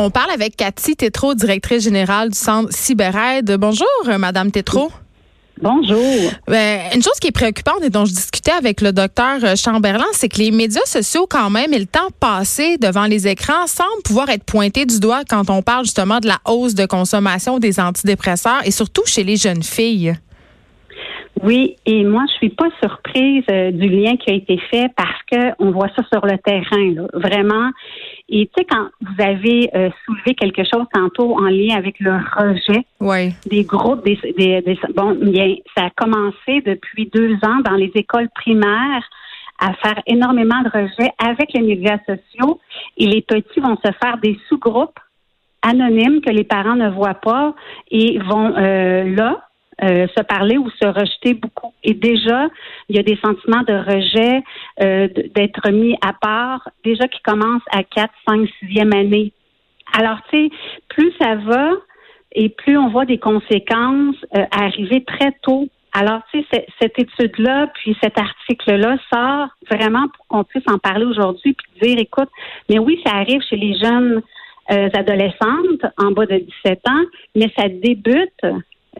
On parle avec Cathy Tétrault, directrice générale du Centre CyberAide. Bonjour, euh, Madame Tétrault. Bonjour. Ben, une chose qui est préoccupante et dont je discutais avec le docteur euh, Chamberlain, c'est que les médias sociaux, quand même, et le temps passé devant les écrans, semblent pouvoir être pointés du doigt quand on parle justement de la hausse de consommation des antidépresseurs et surtout chez les jeunes filles. Oui, et moi, je suis pas surprise euh, du lien qui a été fait parce que on voit ça sur le terrain, là, vraiment. Et tu sais, quand vous avez euh, soulevé quelque chose tantôt en lien avec le rejet Oui. des groupes, des, des, des- bon, bien, ça a commencé depuis deux ans dans les écoles primaires à faire énormément de rejets avec les médias sociaux et les petits vont se faire des sous-groupes anonymes que les parents ne voient pas et vont euh, là euh, se parler ou se rejeter beaucoup. Et déjà, il y a des sentiments de rejet, euh, d'être mis à part, déjà qui commencent à 4, 5, 6e année. Alors, tu sais, plus ça va et plus on voit des conséquences euh, arriver très tôt. Alors, tu sais, cette étude-là, puis cet article-là sort vraiment pour qu'on puisse en parler aujourd'hui puis dire, écoute, mais oui, ça arrive chez les jeunes euh, adolescentes en bas de 17 ans, mais ça débute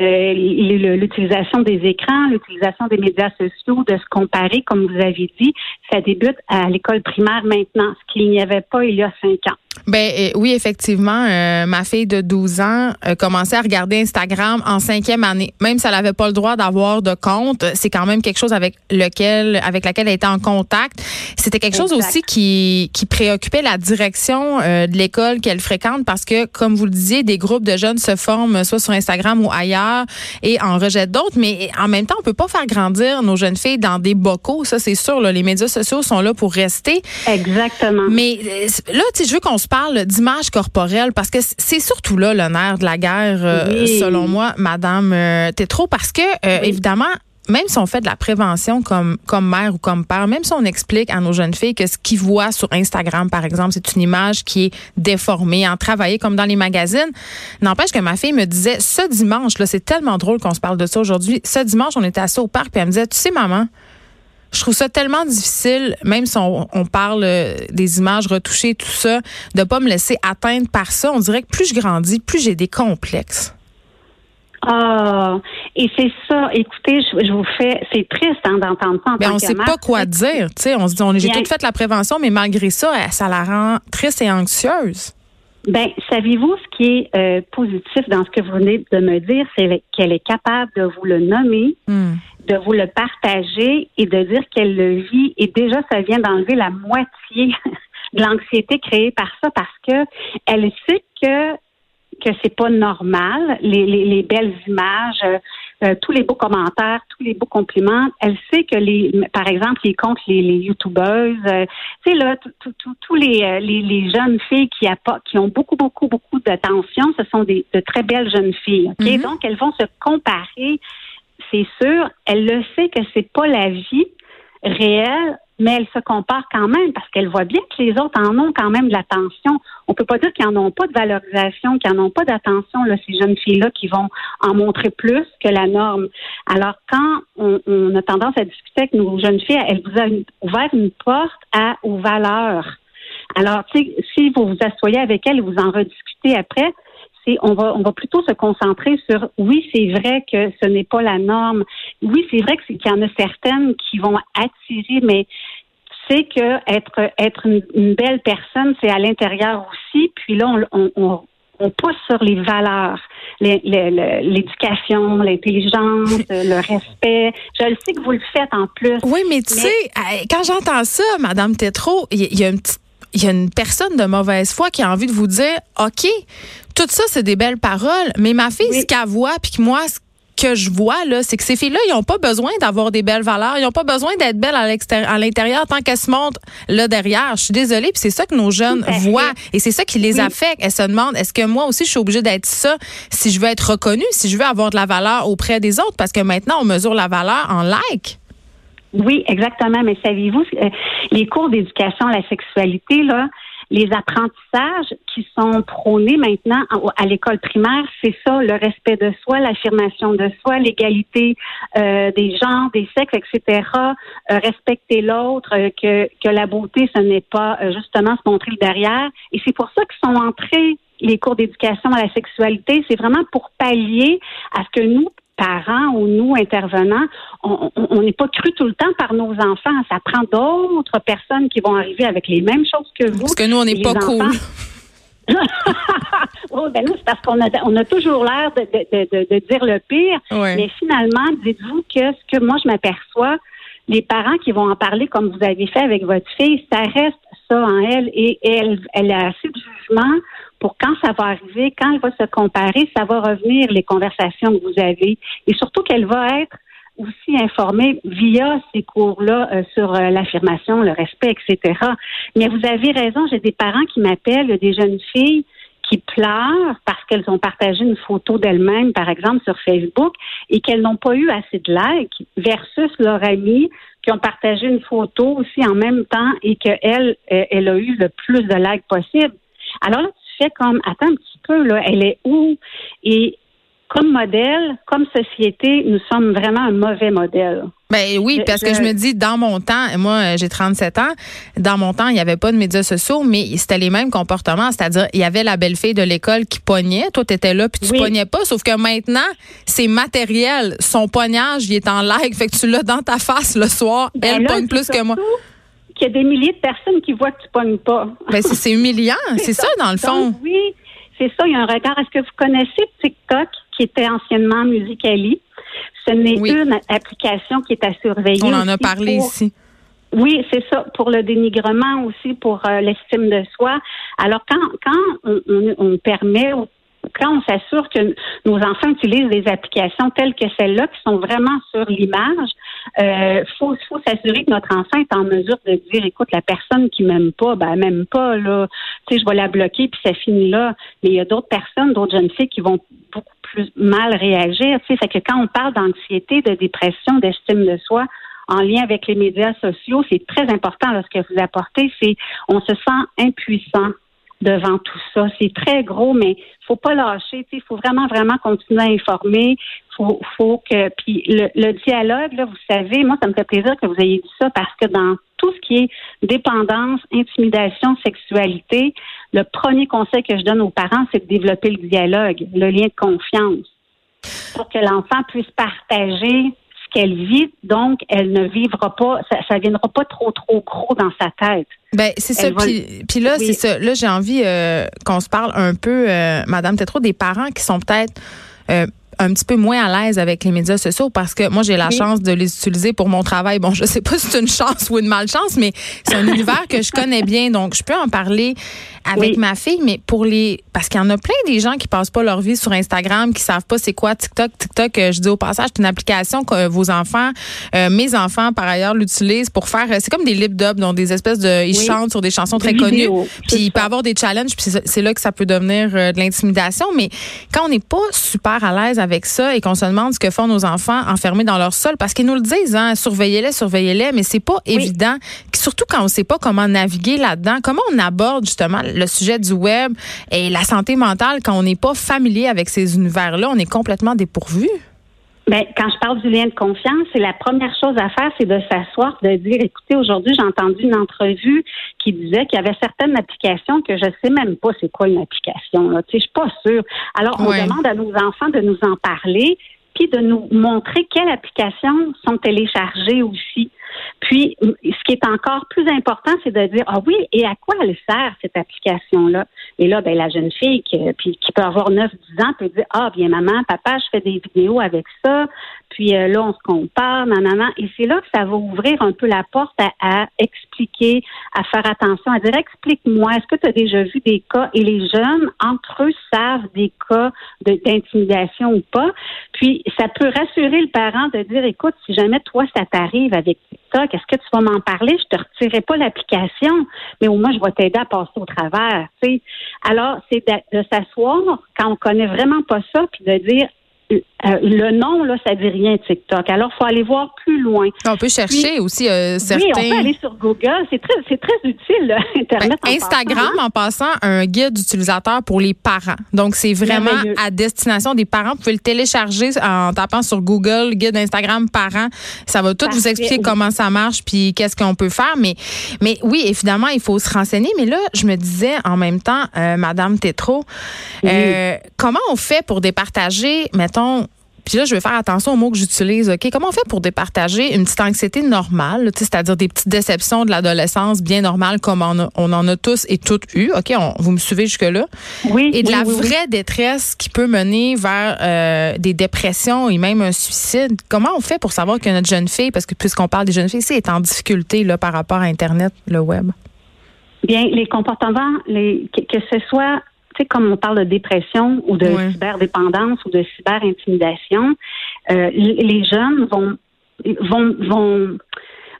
euh, l'utilisation des écrans, l'utilisation des médias sociaux, de se comparer, comme vous avez dit, ça débute à l'école primaire maintenant, ce qu'il n'y avait pas il y a cinq ans. Ben euh, oui, effectivement, euh, ma fille de 12 ans euh, commençait à regarder Instagram en cinquième année. Même si elle n'avait pas le droit d'avoir de compte, c'est quand même quelque chose avec lequel, avec laquelle elle était en contact. C'était quelque chose aussi qui, qui préoccupait la direction euh, de l'école qu'elle fréquente parce que, comme vous le disiez, des groupes de jeunes se forment soit sur Instagram ou ailleurs et en rejettent d'autres. Mais en même temps, on peut pas faire grandir nos jeunes filles dans des bocaux. Ça, c'est sûr. Là, les médias sociaux sont là pour rester. Exactement. Mais euh, là, tu sais, je veux qu'on se parle d'image corporelle parce que c'est surtout là le nerf de la guerre, euh, Oui. selon moi, Madame euh, Tétrault, parce que euh, Oui. évidemment. Même si on fait de la prévention comme comme mère ou comme père, même si on explique à nos jeunes filles que ce qu'ils voient sur Instagram, par exemple, c'est une image qui est déformée, en travailler comme dans les magazines, n'empêche que ma fille me disait ce dimanche, là, c'est tellement drôle qu'on se parle de ça aujourd'hui. Ce dimanche, on était assis au parc, puis elle me disait, tu sais, maman, je trouve ça tellement difficile, même si on, on parle euh, des images retouchées, tout ça, de pas me laisser atteindre par ça. On dirait que plus je grandis, plus j'ai des complexes. Ah, et c'est ça. Écoutez, je, je vous fais, c'est triste hein, d'entendre ça en Mais tant on que sait pas quoi dire. Tu sais, on se dit, on, j'ai tout fait la prévention, mais malgré ça, euh, ça la rend triste et anxieuse. Ben, savez-vous ce qui est euh, positif dans ce que vous venez de me dire, c'est qu'elle est capable de vous le nommer, Hmm. De vous le partager et de dire qu'elle le vit. Et déjà, ça vient d'enlever la moitié de l'anxiété créée par ça parce que elle sait que que c'est pas normal les, les, les belles images, euh, euh, tous les beaux commentaires, tous les beaux compliments. Elle sait que les, par exemple, les comptes, les, les youtubeuses, euh, tu sais là, tous les, les les jeunes filles qui qui ont beaucoup beaucoup beaucoup d'attention, ce sont des de très belles jeunes filles. Mhm. donc elles vont se comparer c'est sûr, elle le sait que c'est pas la vie réelle, mais elle se compare quand même parce qu'elle voit bien que les autres en ont quand même de l'attention. On peut pas dire qu'ils en ont pas de valorisation, qu'ils en ont pas d'attention, là, ces jeunes filles-là qui vont en montrer plus que la norme. Alors, quand on, a tendance à discuter avec nos jeunes filles, elle vous a ouvert une porte à, aux valeurs. Alors, si vous vous asseyez avec elle et vous en rediscutez après, c'est on va on va plutôt se concentrer sur oui, c'est vrai que ce n'est pas la norme. Oui, c'est vrai qu'il y en a certaines qui vont attirer, mais c'est que être être une, une belle personne, c'est à l'intérieur aussi. Puis là, on, on, on, on pousse sur les valeurs, l'éducation, l'intelligence, le respect. Je le sais que vous le faites en plus. Oui, mais tu Mais- sais, euh, quand j'entends ça, Madame Tétrault, il y, il y a une petite il y a une personne de mauvaise foi qui a envie de vous dire OK, tout ça, c'est des belles paroles, mais ma fille, Oui. ce qu'elle voit, puis que moi, ce que je vois, là, c'est que ces filles-là, ils n'ont pas besoin d'avoir des belles valeurs. Ils n'ont pas besoin d'être belles à l'extérieur, à l'intérieur tant qu'elles se montrent là derrière. Je suis désolée, puis c'est ça que nos jeunes voient. Et c'est ça qui les affecte. Elles se demandent, est-ce que moi aussi, je suis obligée d'être ça si je veux être reconnue, si je veux avoir de la valeur auprès des autres? Parce que maintenant, on mesure la valeur en like. Oui, exactement. Mais savez-vous, euh, les cours d'éducation à la sexualité, là, les apprentissages qui sont prônés maintenant à l'école primaire, c'est ça, le respect de soi, l'affirmation de soi, l'égalité euh, des genres, des sexes, etc. Euh, respecter l'autre, que, que la beauté, ce n'est pas justement se montrer le derrière. Et c'est pour ça qu'ils sont entrés les cours d'éducation à la sexualité, c'est vraiment pour pallier à ce que nous, parents ou nous, intervenants, on n'est pas cru tout le temps par nos enfants. Ça prend d'autres personnes qui vont arriver avec les mêmes choses que vous. Parce que nous, on n'est pas cool. oh, ben nous, c'est parce qu'on a, on a toujours l'air de, de, de, dire le pire. Mais finalement, dites-vous que ce que moi, je m'aperçois, les parents qui vont en parler comme vous avez fait avec votre fille, ça reste ça en elle et elle, elle a assez de jugement pour quand ça va arriver, quand elle va se comparer, ça va revenir les conversations que vous avez et surtout qu'elle va être aussi informée via ces cours-là euh, sur euh, l'affirmation, le respect, etc. Mais vous avez raison, j'ai des parents qui m'appellent, des jeunes filles qui pleurent parce qu'elles ont partagé une photo d'elles-mêmes, par exemple, sur Facebook, et qu'elles n'ont pas eu assez de likes, versus leur amie qui ont partagé une photo aussi en même temps et qu'elle, euh, elle a eu le plus de likes possible. Alors là, tu fais comme, attends un petit peu, là, elle est où? Et comme modèle, comme société, nous sommes vraiment un mauvais modèle. Ben oui, parce que je me dis, dans mon temps, moi j'ai 37 ans, dans mon temps, il n'y avait pas de médias sociaux, mais c'était les mêmes comportements, c'est-à-dire il y avait la belle fille de l'école qui pognait, toi tu étais là puis tu pognais pas, sauf que maintenant, c'est matériel, son pognage, il est en live, fait que tu l'as dans ta face le soir, ben elle pogne plus que moi. Qu'il y a des milliers de personnes qui voient que tu pognes pas. Ben c'est humiliant, c'est ça, dans le fond. oui, c'est ça, il y a un regard. Est-ce que vous connaissez TikTok? qui était anciennement Musicali. Ce n'est une application qui est à surveiller. On en a parlé ici. Oui, c'est ça, pour le dénigrement aussi, pour euh, l'estime de soi. Alors, quand, quand on, on permet quand on s'assure que nos enfants utilisent des applications telles que celles-là, qui sont vraiment sur l'image, euh, faut, faut s'assurer que notre enfant est en mesure de dire, écoute, la personne qui m'aime pas, ben m'aime pas, là, tu sais, je vais la bloquer, puis ça finit là. Mais il y a d'autres personnes, d'autres jeunes filles qui vont beaucoup plus mal réagir. Tu sais, fait que quand on parle d'anxiété, de dépression, d'estime de soi, en lien avec les médias sociaux, c'est très important là, ce que vous apportez, c'est on se sent impuissant devant tout ça. C'est très gros, mais faut pas lâcher. Il faut vraiment, vraiment continuer à informer. Faut, faut que puis le, dialogue, là, vous savez, moi, ça me fait plaisir que vous ayez dit ça parce que dans tout ce qui est dépendance, intimidation, sexualité, le premier conseil que je donne aux parents, c'est de développer le dialogue, le lien de confiance, pour que l'enfant puisse partager qu'elle vit, donc elle ne vivra pas, ça, ne viendra pas trop trop gros dans sa tête. Ben c'est ça. Puis, là, c'est ça. Là, j'ai envie euh, qu'on se parle un peu, euh, Madame trop des parents qui sont peut-être euh, un petit peu moins à l'aise avec les médias sociaux parce que moi j'ai la chance de les utiliser pour mon travail. Bon, je sais pas si c'est une chance ou une malchance, mais c'est un univers que je connais bien, donc je peux en parler avec ma fille. Mais pour les, parce qu'il y en a plein des gens qui passent pas leur vie sur Instagram, qui savent pas c'est quoi TikTok. TikTok, euh, je dis au passage, c'est une application que vos enfants, euh, mes enfants par ailleurs l'utilisent pour faire. C'est comme des lip dubs, donc des espèces de, ils chantent sur des chansons très connues. Puis il peut avoir des challenges, puis c'est là que ça peut devenir euh, de l'intimidation. Mais quand on n'est pas super à l'aise avec ça et qu'on se demande ce que font nos enfants enfermés dans leur sol, parce qu'ils nous le disent, hein, surveillez-les, surveillez-les, mais c'est pas évident. Surtout quand on sait pas comment naviguer là-dedans, comment on aborde justement le sujet du web et la santé mentale quand on n'est pas familier avec ces univers-là, on est complètement dépourvu. Bien, quand je parle du lien de confiance, c'est la première chose à faire, c'est de s'asseoir, de dire, écoutez, aujourd'hui, j'ai entendu une entrevue qui disait qu'il y avait certaines applications que je sais même pas c'est quoi une application. Là. Tu sais, je suis pas sûre. Alors, on demande à nos enfants de nous en parler, puis de nous montrer quelles applications sont téléchargées aussi. Puis, ce qui est encore plus important, c'est de dire, ah oui, et à quoi elle sert cette application-là? Et là, ben, la jeune fille qui, qui peut avoir 9-10 ans peut dire, ah bien maman, papa, je fais des vidéos avec ça, puis euh, là, on se compare, nanana. Et c'est là que ça va ouvrir un peu la porte à, expliquer, à faire attention, à dire explique-moi, est-ce que tu as déjà vu des cas? Et les jeunes, entre eux, savent des cas d'intimidation ou pas. Puis ça peut rassurer le parent de dire écoute, si jamais toi ça t'arrive avec TikTok, est-ce que tu vas m'en parler? Je te retirerai pas l'application, mais au moins je vais t'aider à passer au travers. Alors, c'est de, de s'asseoir quand on connaît vraiment pas ça, puis de dire euh, le nom, là, ça dit rien TikTok. Alors, il faut aller voir plus loin. On peut chercher aussi euh, certains. Oui, on peut aller sur Google. C'est très, c'est très utile, Internet. Ben, Instagram, en passant, un guide d'utilisateur pour les parents. Donc, c'est vraiment à destination des parents. Vous pouvez le télécharger en tapant sur Google, guide Instagram parents. Ça va tout vous expliquer comment ça marche puis qu'est-ce qu'on peut faire. Mais, mais oui, évidemment, il faut se renseigner. Mais là, je me disais en même temps, euh, Madame Tétro, comment on fait pour départager, mettons, puis là, je vais faire attention aux mots que j'utilise. OK? Comment on fait pour départager une petite anxiété normale, c'est-à-dire des petites déceptions de l'adolescence bien normales comme on, en a tous et toutes eu. OK? vous me suivez jusque-là? Oui. Et de la vraie détresse qui peut mener vers euh, des dépressions et même un suicide. Comment on fait pour savoir que notre jeune fille, parce que puisqu'on parle des jeunes filles, c'est est en difficulté là, par rapport à Internet, le web? Bien, les comportements, les, que ce soit comme on parle de dépression ou de cyberdépendance ou de cyberintimidation, euh, les jeunes vont vont vont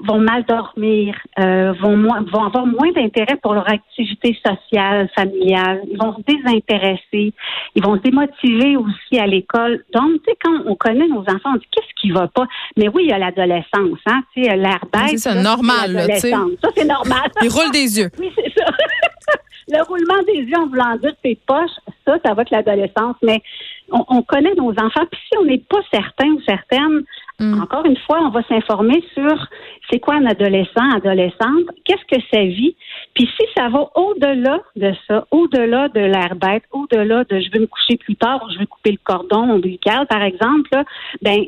vont mal dormir, euh, vont, vont avoir moins d'intérêt pour leur activité sociale, familiale, ils vont se désintéresser, ils vont se démotiver aussi à l'école. Donc, tu sais, quand on connaît nos enfants, on dit qu'est-ce qui va pas? Mais oui, il y a l'adolescence, hein, tu sais, l'air bête. C'est normal, là, tu sais. Ça, c'est normal. Ils roulent des yeux. Oui, c'est ça. le roulement des yeux en voulant dire tes poches, ça, ça va avec l'adolescence. Mais on, connaît nos enfants. Puis si on n'est pas certain ou certaine, mm. encore une fois, on va s'informer sur c'est quoi un adolescent, adolescente, qu'est-ce que ça vit. Puis si ça va au-delà de ça, au-delà de l'air bête, au-delà de je veux me coucher plus tard ou je veux couper le cordon ombilical, par exemple, là, ben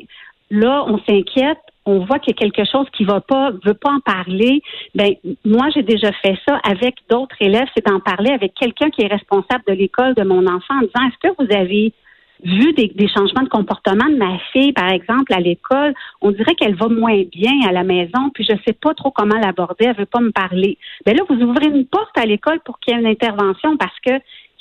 là, on s'inquiète, on voit qu'il y a quelque chose qui va pas, veut pas en parler, ben moi j'ai déjà fait ça avec d'autres élèves, c'est d'en parler avec quelqu'un qui est responsable de l'école de mon enfant en disant est-ce que vous avez vu des, changements de comportement de ma fille, par exemple, à l'école, on dirait qu'elle va moins bien à la maison, puis je sais pas trop comment l'aborder, elle veut pas me parler. Mais ben là, vous ouvrez une porte à l'école pour qu'il y ait une intervention parce que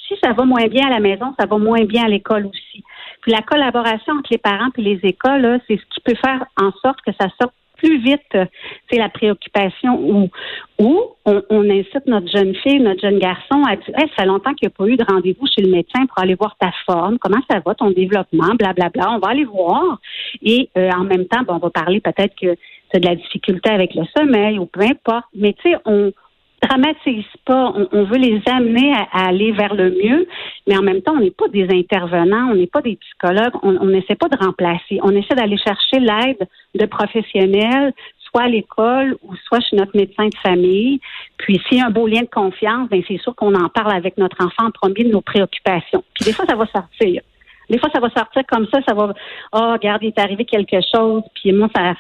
si ça va moins bien à la maison, ça va moins bien à l'école aussi. Puis la collaboration entre les parents et les écoles, c'est ce qui peut faire en sorte que ça sorte plus vite, c'est la préoccupation où, où on, incite notre jeune fille, notre jeune garçon à dire ça fait longtemps qu'il n'y a pas eu de rendez-vous chez le médecin pour aller voir ta forme, comment ça va, ton développement, blablabla. Bla, bla. On va aller voir. Et euh, en même temps, on va parler peut-être que c'est de la difficulté avec le sommeil ou peu importe. Mais tu sais, on, dramatise pas. On, veut les amener à, aller vers le mieux, mais en même temps, on n'est pas des intervenants, on n'est pas des psychologues, on n'essaie pas de remplacer. On essaie d'aller chercher l'aide de professionnels, soit à l'école ou soit chez notre médecin de famille. Puis s'il y a un beau lien de confiance, ben c'est sûr qu'on en parle avec notre enfant en premier de nos préoccupations. Puis des fois, ça va sortir. Des fois, ça va sortir comme ça, ça va, oh, regarde, il est arrivé quelque chose, puis moi, ça,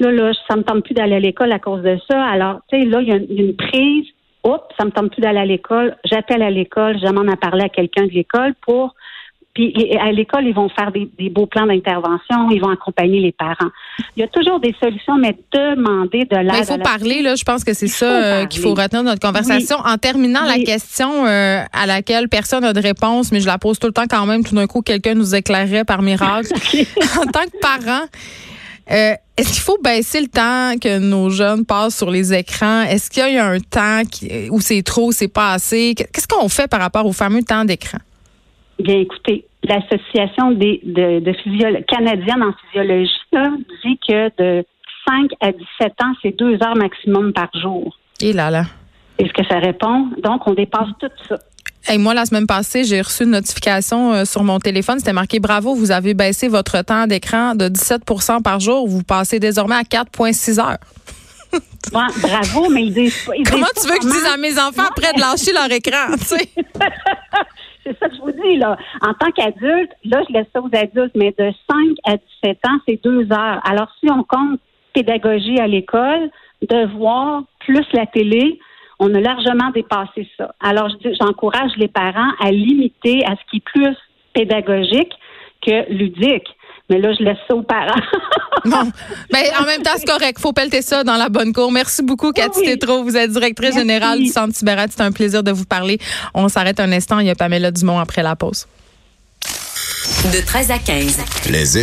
là, là, ça me tente plus d'aller à l'école à cause de ça. Alors, tu sais, là, il y, a une prise. Oups, ça me tente plus d'aller à l'école. J'appelle à l'école, j'amène à parler à quelqu'un de l'école pour puis à l'école, ils vont faire des, beaux plans d'intervention, ils vont accompagner les parents. Il y a toujours des solutions, mais demander de l'aide. Il faut parler, là. Je pense que c'est ça euh, qu'il faut retenir de notre conversation. En terminant, la question euh, à laquelle personne n'a de réponse, mais je la pose tout le temps quand même. Tout d'un coup, quelqu'un nous éclairerait par miracle. en tant que parent, euh, est-ce qu'il faut baisser le temps que nos jeunes passent sur les écrans? Est-ce qu'il y a un temps où c'est trop, c'est pas assez? Qu'est-ce qu'on fait par rapport au fameux temps d'écran? Bien, écoutez, l'Association des, de, de canadienne en physiologie dit que de 5 à 17 ans, c'est deux heures maximum par jour. Et là, là. Est-ce que ça répond? Donc, on dépasse tout ça. Et moi, la semaine passée, j'ai reçu une notification euh, sur mon téléphone. C'était marqué Bravo, vous avez baissé votre temps d'écran de 17% par jour. Vous passez désormais à 4,6 heures. bravo, mais ils disent pas. Comment tu veux que je dise à mes enfants après de lâcher leur écran, c'est ça que je vous dis, là. En tant qu'adulte, là, je laisse ça aux adultes, mais de 5 à 17 ans, c'est deux heures. Alors, si on compte pédagogie à l'école, de voir plus la télé. On a largement dépassé ça. Alors, j'encourage les parents à limiter à ce qui est plus pédagogique que ludique. Mais là, je laisse ça aux parents. bon. Ben, en même temps, c'est correct. Faut pelleter ça dans la bonne cour. Merci beaucoup, Cathy oui. Tétrault. Vous êtes directrice générale du Centre Tibérat. C'est un plaisir de vous parler. On s'arrête un instant. Il y a Pamela Dumont après la pause. De 13 à 15. Les